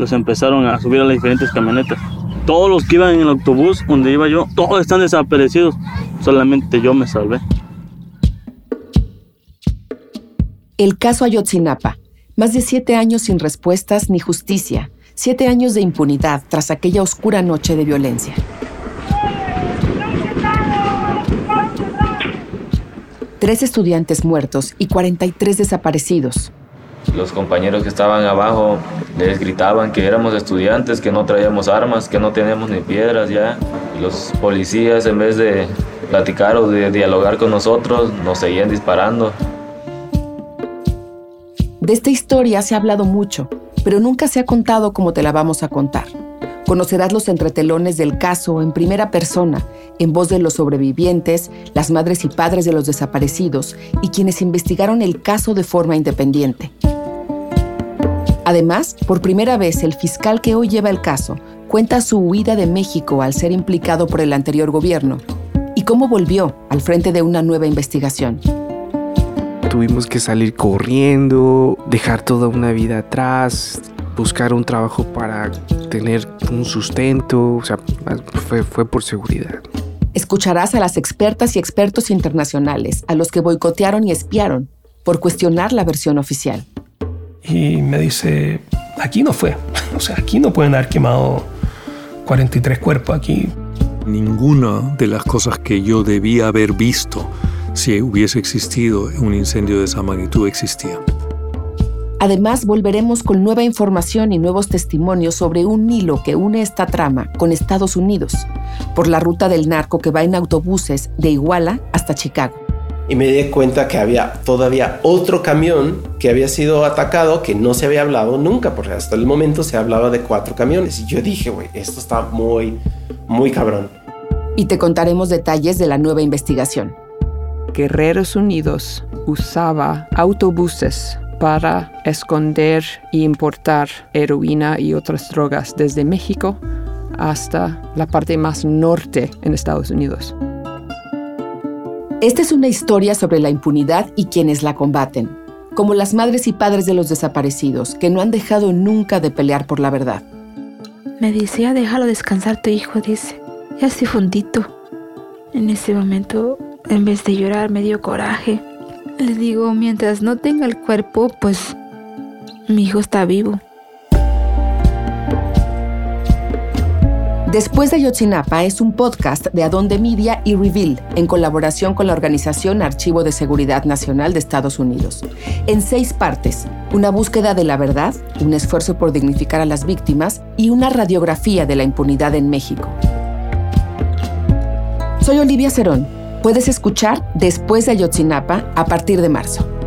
los empezaron a subir a las diferentes camionetas. Todos los que iban en el autobús donde iba yo, todos están desaparecidos. Solamente yo me salvé. El caso Ayotzinapa. Más de siete años sin respuestas ni justicia. Siete años de impunidad tras aquella oscura noche de violencia. Tres estudiantes muertos y 43 desaparecidos. Los compañeros que estaban abajo les gritaban que éramos estudiantes, que no traíamos armas, que no teníamos ni piedras ya. Los policías en vez de platicar o de dialogar con nosotros nos seguían disparando. De esta historia se ha hablado mucho, pero nunca se ha contado como te la vamos a contar. Conocerás los entretelones del caso en primera persona, en voz de los sobrevivientes, las madres y padres de los desaparecidos y quienes investigaron el caso de forma independiente. Además, por primera vez el fiscal que hoy lleva el caso cuenta su huida de México al ser implicado por el anterior gobierno y cómo volvió al frente de una nueva investigación. Tuvimos que salir corriendo, dejar toda una vida atrás, buscar un trabajo para tener un sustento, o sea, fue, fue por seguridad. Escucharás a las expertas y expertos internacionales, a los que boicotearon y espiaron por cuestionar la versión oficial y me dice, aquí no fue, o sea, aquí no pueden haber quemado 43 cuerpos aquí. Ninguna de las cosas que yo debía haber visto si hubiese existido un incendio de esa magnitud existía. Además, volveremos con nueva información y nuevos testimonios sobre un hilo que une esta trama con Estados Unidos, por la ruta del narco que va en autobuses de Iguala hasta Chicago y me di cuenta que había todavía otro camión que había sido atacado que no se había hablado nunca, porque hasta el momento se hablaba de cuatro camiones. Y yo dije, güey, esto está muy, muy cabrón. Y te contaremos detalles de la nueva investigación. Guerreros Unidos usaba autobuses para esconder e importar heroína y otras drogas desde México hasta la parte más norte en Estados Unidos. Esta es una historia sobre la impunidad y quienes la combaten, como las madres y padres de los desaparecidos, que no han dejado nunca de pelear por la verdad. Me decía, déjalo descansar tu hijo, dice. Ya estoy fundito. En ese momento, en vez de llorar, me dio coraje. Le digo, mientras no tenga el cuerpo, pues mi hijo está vivo. Después de Ayotzinapa es un podcast de Adonde Media y Reveal en colaboración con la organización Archivo de Seguridad Nacional de Estados Unidos. En seis partes, una búsqueda de la verdad, un esfuerzo por dignificar a las víctimas y una radiografía de la impunidad en México. Soy Olivia Cerón. Puedes escuchar Después de Ayotzinapa a partir de marzo.